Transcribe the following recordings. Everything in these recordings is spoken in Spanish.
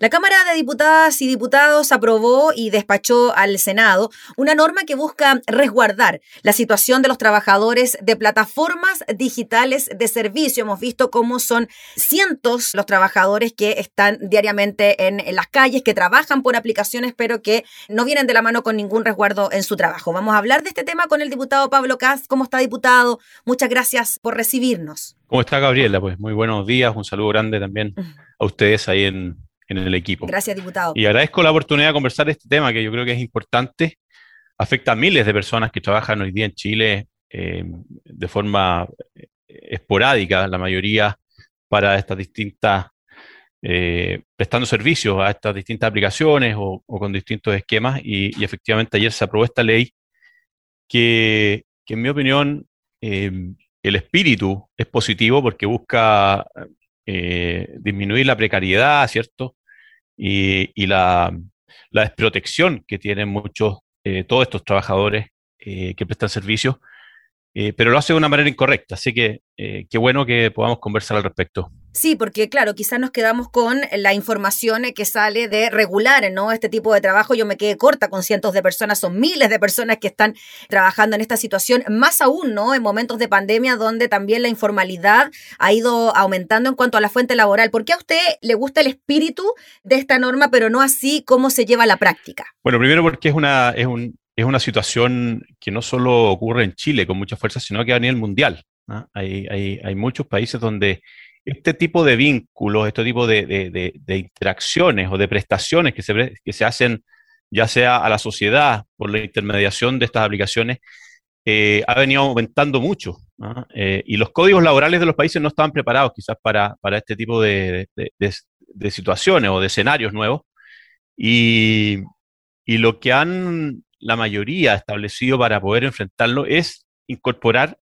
La Cámara de Diputadas y Diputados aprobó y despachó al Senado una norma que busca resguardar la situación de los trabajadores de plataformas digitales de servicio. Hemos visto cómo son cientos los trabajadores que están diariamente en, las calles, que trabajan por aplicaciones, pero que no vienen de la mano con ningún resguardo en su trabajo. Vamos a hablar de este tema con el diputado Pablo Caz. ¿Cómo está, diputado? Muchas gracias por recibirnos. ¿Cómo está, Gabriela? Pues muy buenos días. Un saludo grande también a ustedes ahí en en el equipo. Gracias, diputado. Y agradezco la oportunidad de conversar este tema que yo creo que es importante. Afecta a miles de personas que trabajan hoy día en Chile eh, de forma eh, esporádica, la mayoría para estas distintas, eh, prestando servicios a estas distintas aplicaciones o, con distintos esquemas. Y, efectivamente ayer se aprobó esta ley que, que en mi opinión, el espíritu es positivo porque busca disminuir la precariedad, ¿cierto? Y, la, desprotección que tienen muchos, eh, todos estos trabajadores eh, que prestan servicios, eh, pero lo hace de una manera incorrecta. Así que qué bueno que podamos conversar al respecto. Sí, porque claro, quizás nos quedamos con la información que sale de regular, ¿no? Este tipo de trabajo. Yo me quedé corta con cientos de personas, son miles de personas que están trabajando en esta situación, más aún, ¿no? En momentos de pandemia donde también la informalidad ha ido aumentando en cuanto a la fuente laboral. ¿Por qué a usted le gusta el espíritu de esta norma, pero no así cómo se lleva a la práctica? Bueno, primero porque es una, es un, es una situación que no solo ocurre en Chile con mucha fuerza, sino que a nivel mundial. Hay, hay, hay muchos países donde este tipo de vínculos, este tipo de, interacciones o de prestaciones que se, que se hacen ya sea a la sociedad por la intermediación de estas aplicaciones, eh, ha venido aumentando mucho. Eh, y los códigos laborales de los países no estaban preparados quizás para, este tipo de, situaciones o de escenarios nuevos. Y, y lo que han la mayoría establecido para poder enfrentarlo es incorporar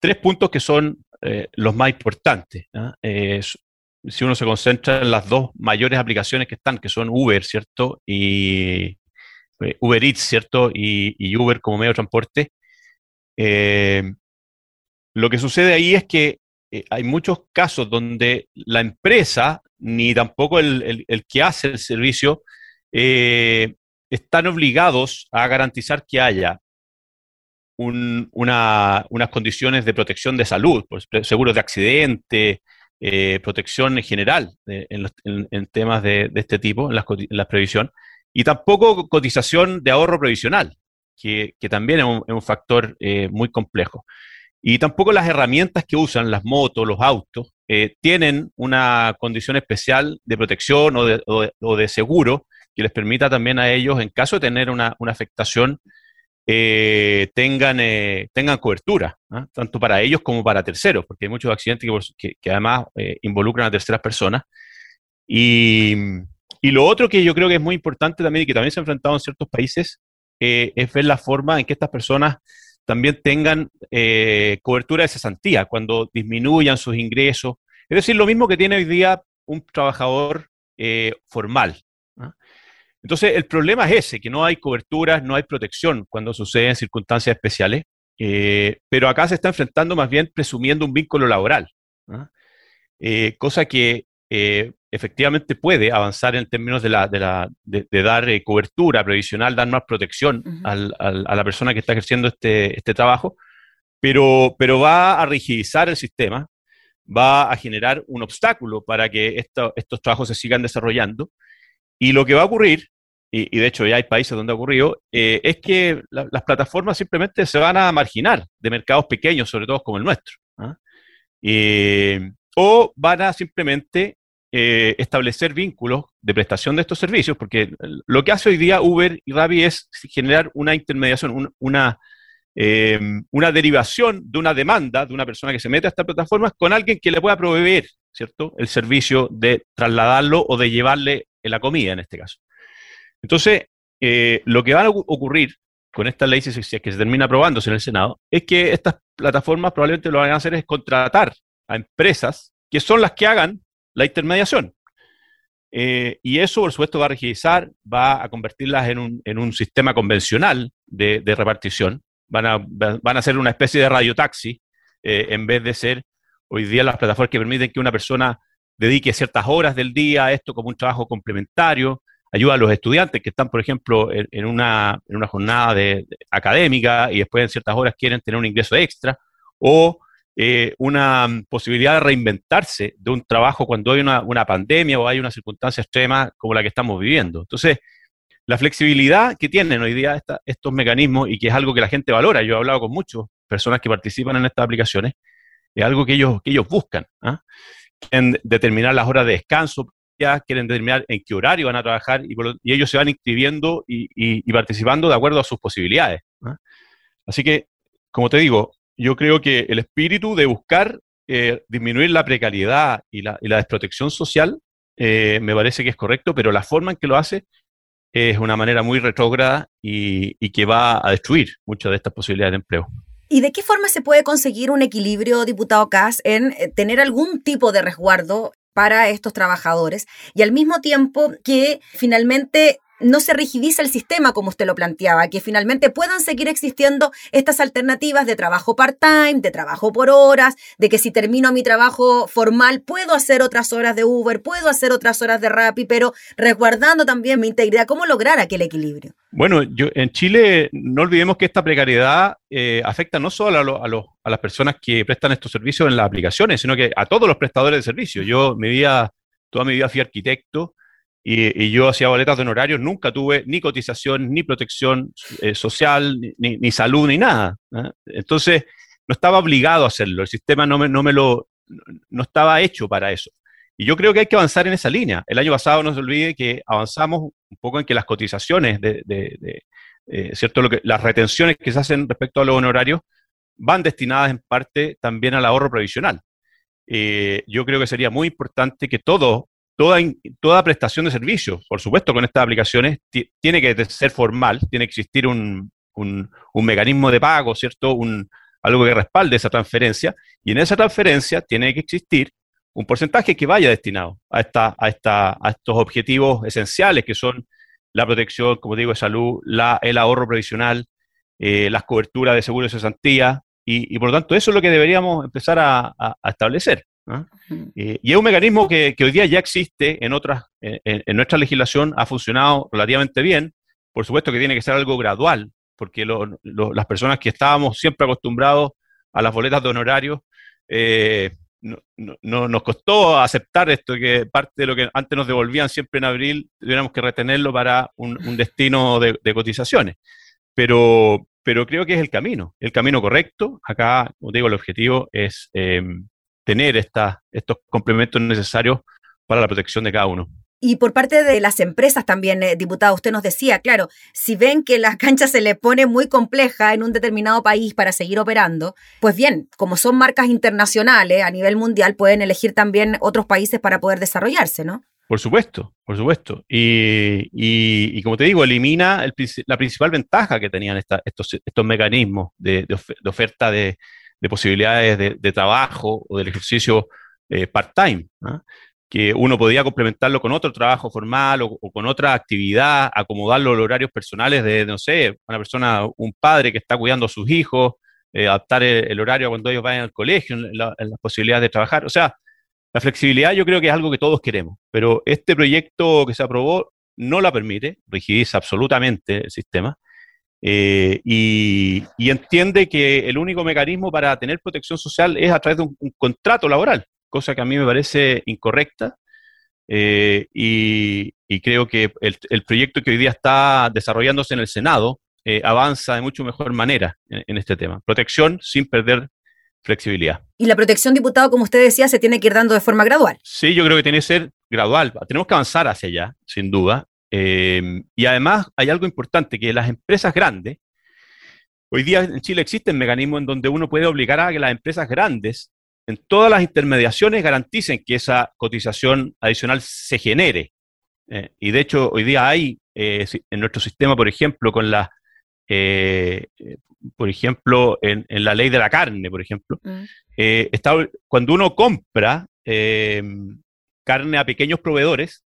tres puntos que son eh, los más importantes. Eh, si uno se concentra en las dos mayores aplicaciones que están, que son Uber, ¿cierto? Y eh, Uber Eats, ¿cierto? Y, Uber como medio de transporte. lo que sucede ahí es que hay muchos casos donde la empresa, ni tampoco el, que hace el servicio, están obligados a garantizar que haya unas condiciones de protección de salud, pues, seguros de accidente, eh, protección en general en, temas de, este tipo, en la, previsión, y tampoco cotización de ahorro previsional, que, también es un, factor eh, muy complejo. Y tampoco las herramientas que usan, las motos, los autos, eh, tienen una condición especial de protección o de, seguro que les permita también a ellos, en caso de tener una, una afectación, eh, tengan, eh, tengan cobertura, ¿ah? tanto para ellos como para terceros, porque hay muchos accidentes que, además eh, involucran a terceras personas. Y, lo otro que yo creo que es muy importante también y que también se ha enfrentado en ciertos países es ver la forma en que estas personas también tengan cobertura de cesantía cuando disminuyan sus ingresos. Es decir, lo mismo que tiene hoy día un trabajador formal. Entonces, el problema es ese, que no hay coberturas, no hay protección cuando sucede en circunstancias especiales, eh, pero acá se está enfrentando más bien presumiendo un vínculo laboral, ¿ah? eh, cosa que eh, efectivamente puede avanzar en términos de, la, de, dar cobertura previsional, dar más protección a la persona que está ejerciendo este, este trabajo, pero, pero va a rigidizar el sistema, va a generar un obstáculo para que estos trabajos se sigan desarrollando. Y lo que va a ocurrir y, de hecho ya hay países donde ha ocurrido, eh, es que las plataformas simplemente se van a marginar de mercados pequeños, sobre todo como el nuestro. ¿ah? Eh, o van a simplemente eh, establecer vínculos de prestación de estos servicios, porque lo que hace hoy día Uber y Rappi es generar una intermediación, una, una derivación de una demanda de una persona que se mete a estas plataformas con alguien que le pueda proveer, ¿cierto?, el servicio de trasladarlo o de llevarle la comida en este caso. Entonces, eh, lo que va a ocurrir con esta ley, si, es que se termina aprobándose en el Senado, es que estas plataformas probablemente lo que van a hacer es contratar a empresas que son las que hagan la intermediación. Eh, y eso, por supuesto, va a rigidizar, va a convertirlas en un, sistema convencional de, repartición. Van a, van a ser una especie de radiotaxi eh, en vez de ser hoy día las plataformas que permiten que una persona dedique ciertas horas del día a esto como un trabajo complementario, ayuda a los estudiantes que están, por ejemplo, en, una, en una, jornada de, académica y después en ciertas horas quieren tener un ingreso extra, o eh, una posibilidad de reinventarse de un trabajo cuando hay una, una, pandemia o hay una circunstancia extrema como la que estamos viviendo. Entonces, la flexibilidad que tienen hoy día estos mecanismos y que es algo que la gente valora, yo he hablado con muchas personas que participan en estas aplicaciones, es algo que ellos, que ellos buscan. ¿ah? Quieren determinar las horas de descanso, quieren determinar en qué horario van a trabajar y, ellos se van inscribiendo y, participando de acuerdo a sus posibilidades. Así que, como te digo, yo creo que el espíritu de buscar eh, disminuir la precariedad y la, desprotección social eh, me parece que es correcto, pero la forma en que lo hace es una manera muy retrógrada y, que va a destruir muchas de estas posibilidades de empleo. ¿Y de qué forma se puede conseguir un equilibrio, diputado Kass, en eh, tener algún tipo de resguardo para estos trabajadores y al mismo tiempo que finalmente no se rigidiza el sistema como usted lo planteaba, que finalmente puedan seguir existiendo estas alternativas de trabajo part-time, de trabajo por horas, de que si termino mi trabajo formal puedo hacer otras horas de Uber, puedo hacer otras horas de Rappi, pero resguardando también mi integridad. ¿Cómo lograr aquel equilibrio? Bueno, yo en Chile no olvidemos que esta precariedad eh, afecta no solo a, a, las personas que prestan estos servicios en las aplicaciones, sino que a todos los prestadores de servicios. Yo mi vida, toda mi vida fui arquitecto y, yo hacía boletas de honorarios, nunca tuve ni cotización, ni protección eh, social, ni, salud, ni nada. Entonces, no estaba obligado a hacerlo, el sistema no me, no me lo, no estaba hecho para eso. Y yo creo que hay que avanzar en esa línea. El año pasado no se olvide que avanzamos un poco en que las cotizaciones, de, eh, ¿cierto? Lo que, las retenciones que se hacen respecto a los honorarios van destinadas en parte también al ahorro previsional. Eh, yo creo que sería muy importante que todo toda, toda prestación de servicios, por supuesto, con estas aplicaciones tiene que ser formal, tiene que existir un, un, mecanismo de pago, ¿cierto? Un, algo que respalde esa transferencia, y en esa transferencia tiene que existir un porcentaje que vaya destinado a, esta, a, esta, a estos objetivos esenciales que son la protección, como digo, de salud, la, el ahorro previsional, eh, las coberturas de seguros de cesantía, y, y, por lo tanto eso es lo que deberíamos empezar a establecer. ¿Ah? Eh, y es un mecanismo que, hoy día ya existe en otras, en, nuestra legislación, ha funcionado relativamente bien. Por supuesto que tiene que ser algo gradual, porque las personas que estábamos siempre acostumbrados a las boletas de honorarios, eh, no, nos costó aceptar esto, que parte de lo que antes nos devolvían siempre en abril, tuviéramos que retenerlo para un, destino de, cotizaciones. Pero, pero creo que es el camino, el camino correcto. Acá, como digo, el objetivo es eh, tener estos complementos necesarios para la protección de cada uno. Y por parte de las empresas también, eh, diputado, usted nos decía, claro, si ven que la cancha se le pone muy compleja en un determinado país para seguir operando, pues bien, como son marcas internacionales a nivel mundial, pueden elegir también otros países para poder desarrollarse, ¿no? Por supuesto, por supuesto. Y, como te digo, elimina la principal ventaja que tenían estos, estos mecanismos de oferta de, de posibilidades de, trabajo o del ejercicio eh, part-time, que uno podía complementarlo con otro trabajo formal o, con otra actividad, acomodarlo los horarios personales de, no sé, una persona, un padre que está cuidando a sus hijos, eh, adaptar el, horario cuando ellos vayan al colegio, en, las posibilidades de trabajar. O sea, la flexibilidad yo creo que es algo que todos queremos, pero este proyecto que se aprobó no la permite, rigidiza absolutamente el sistema, eh, y, entiende que el único mecanismo para tener protección social es a través de un, contrato laboral, cosa que a mí me parece incorrecta. Eh, y, creo que el, proyecto que hoy día está desarrollándose en el Senado eh, avanza de mucho mejor manera en, este tema. Protección sin perder flexibilidad. Y la protección, diputado, como usted decía, se tiene que ir dando de forma gradual. Sí, yo creo que tiene que ser gradual. Tenemos que avanzar hacia allá, sin duda. Em, y además hay algo importante, que las empresas grandes, hoy día en Chile existen mecanismos en donde uno puede obligar a que las empresas grandes, en todas las intermediaciones, garanticen que esa cotización adicional se genere. Eh, y de hecho, hoy día hay eh, en nuestro sistema, por ejemplo, con la, eh, por ejemplo, en, la ley de la carne, por ejemplo, mm. está, cuando uno compra em, carne a pequeños proveedores,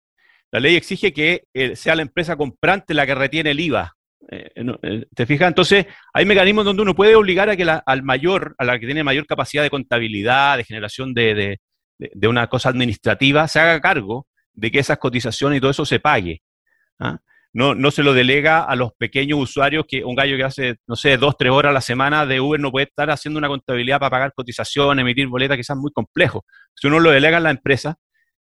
la ley exige que eh, sea la empresa comprante la que retiene el IVA. Eh, eh, ¿Te fijas? Entonces, hay mecanismos donde uno puede obligar a que la, al mayor, a la que tiene mayor capacidad de contabilidad, de generación de, una cosa administrativa, se haga cargo de que esas cotizaciones y todo eso se pague. ¿ah? No, se lo delega a los pequeños usuarios que un gallo que hace, no sé, dos, tres horas a la semana de Uber no puede estar haciendo una contabilidad para pagar cotización, emitir boletas, quizás muy complejo. Si uno lo delega a la empresa,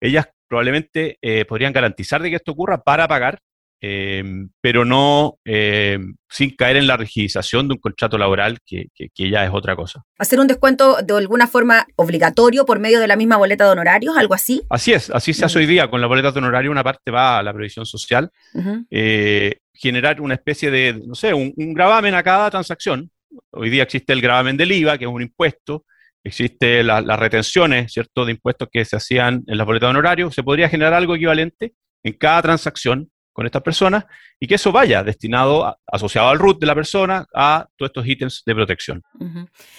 ellas probablemente eh, podrían garantizar de que esto ocurra para pagar Em, pero no em, sin caer en la rigidización de un contrato laboral que, ya es otra cosa. ¿Hacer un descuento de alguna forma obligatorio por medio de la misma boleta de honorarios, algo así? Así es, así se hace hoy día. Con la boleta de honorario una parte va a la previsión social. Eh, generar una especie de, no sé, un, gravamen a cada transacción. Hoy día existe el gravamen del IVA, que es un impuesto. Existe las retenciones, ¿cierto?, de impuestos que se hacían en la boleta de honorario. Se podría generar algo equivalente en cada transacción con estas personas y que eso vaya destinado, asociado al root de la persona, a todos estos ítems de protección.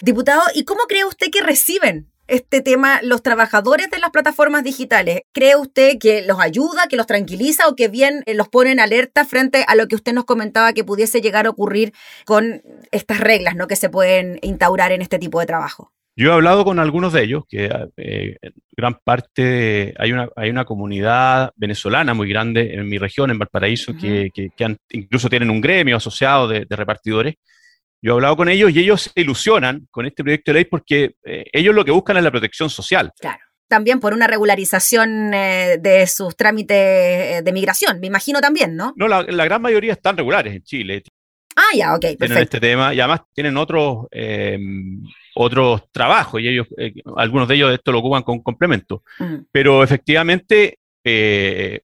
Diputado, ¿y cómo cree usted que reciben este tema los trabajadores de las plataformas digitales? ¿Cree usted que los ayuda, que los tranquiliza o que bien eh, los pone en alerta frente a lo que usted nos comentaba que pudiese llegar a ocurrir con estas reglas ¿no? que se pueden instaurar en este tipo de trabajo? Yo he hablado con algunos de ellos, que eh, gran parte, hay, una, hay una comunidad venezolana muy grande en mi región, en Valparaíso, que, incluso tienen un gremio asociado de, repartidores. Yo he hablado con ellos y ellos se ilusionan con este proyecto de ley porque eh, ellos lo que buscan es la protección social. Claro. También por una regularización eh, de sus trámites de migración, me imagino también, ¿no? No, la, la gran mayoría están regulares en Chile. Ah, ya, ok, perfecto. Tienen este tema y además tienen otros otros trabajos y ellos, eh, algunos de ellos esto lo ocupan con complemento. Mm. Pero efectivamente, eh,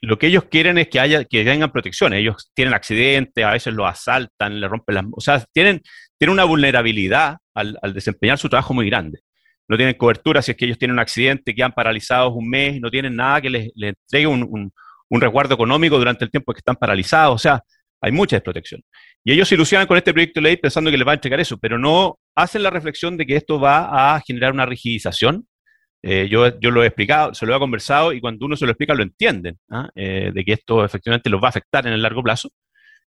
lo que ellos quieren es que haya, que tengan protección. Ellos tienen accidentes, a veces los asaltan, le rompen las... O sea, tienen, tienen una vulnerabilidad al, desempeñar su trabajo muy grande. No tienen cobertura si es que ellos tienen un accidente, quedan paralizados un mes, no tienen nada que les, entregue un, un resguardo económico durante el tiempo que están paralizados. O sea, hay mucha desprotección. Y ellos se ilusionan con este proyecto de ley pensando que les va a entregar eso, pero no hacen la reflexión de que esto va a generar una rigidización. Eh, yo, yo lo he explicado, se lo he conversado y cuando uno se lo explica lo entienden, ¿ah? eh, de que esto efectivamente los va a afectar en el largo plazo.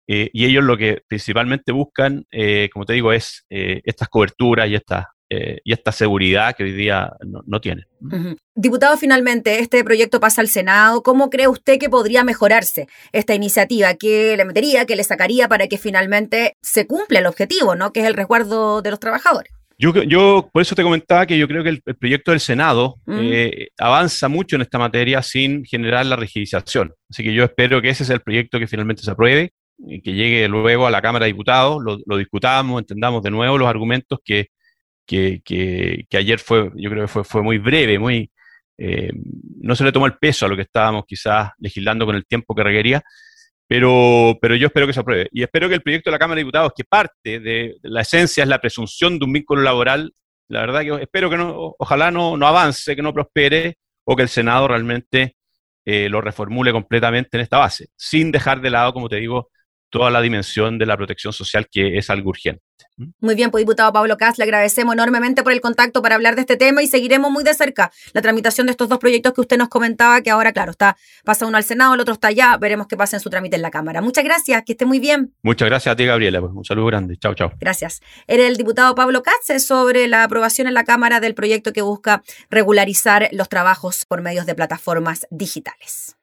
Eh, y ellos lo que principalmente buscan, como te digo, es estas coberturas y estas eh, y esta seguridad que hoy día no, tiene. Diputado, finalmente, este proyecto pasa al Senado. ¿Cómo cree usted que podría mejorarse esta iniciativa? ¿Qué le metería, qué le sacaría para que finalmente se cumpla el objetivo, ¿no? que es el resguardo de los trabajadores? Yo, yo por eso te comentaba que yo creo que el, proyecto del Senado eh, avanza mucho en esta materia sin generar la rigidización. Así que yo espero que ese sea el proyecto que finalmente se apruebe y que llegue luego a la Cámara de Diputados, lo, lo discutamos, entendamos de nuevo los argumentos que, que, que, ayer fue, yo creo que fue, fue muy breve, muy, eh, no se le tomó el peso a lo que estábamos quizás legislando con el tiempo que requería, pero, pero yo espero que se apruebe. Y espero que el proyecto de la Cámara de Diputados, que parte de, la esencia es la presunción de un vínculo laboral, la verdad que espero que no, ojalá no, no avance, que no prospere, o que el Senado realmente eh, lo reformule completamente en esta base, sin dejar de lado, como te digo, toda la dimensión de la protección social que es algo urgente. Muy bien, pues diputado Pablo Cas, le agradecemos enormemente por el contacto para hablar de este tema y seguiremos muy de cerca la tramitación de estos dos proyectos que usted nos comentaba, que ahora, claro, está pasa uno al Senado, el otro está allá, veremos qué pasa en su trámite en la Cámara. Muchas gracias, que esté muy bien. Muchas gracias a ti, Gabriela, pues, un saludo grande. Chao, chao. Gracias. Era el diputado Pablo Katz sobre la aprobación en la Cámara del proyecto que busca regularizar los trabajos por medios de plataformas digitales.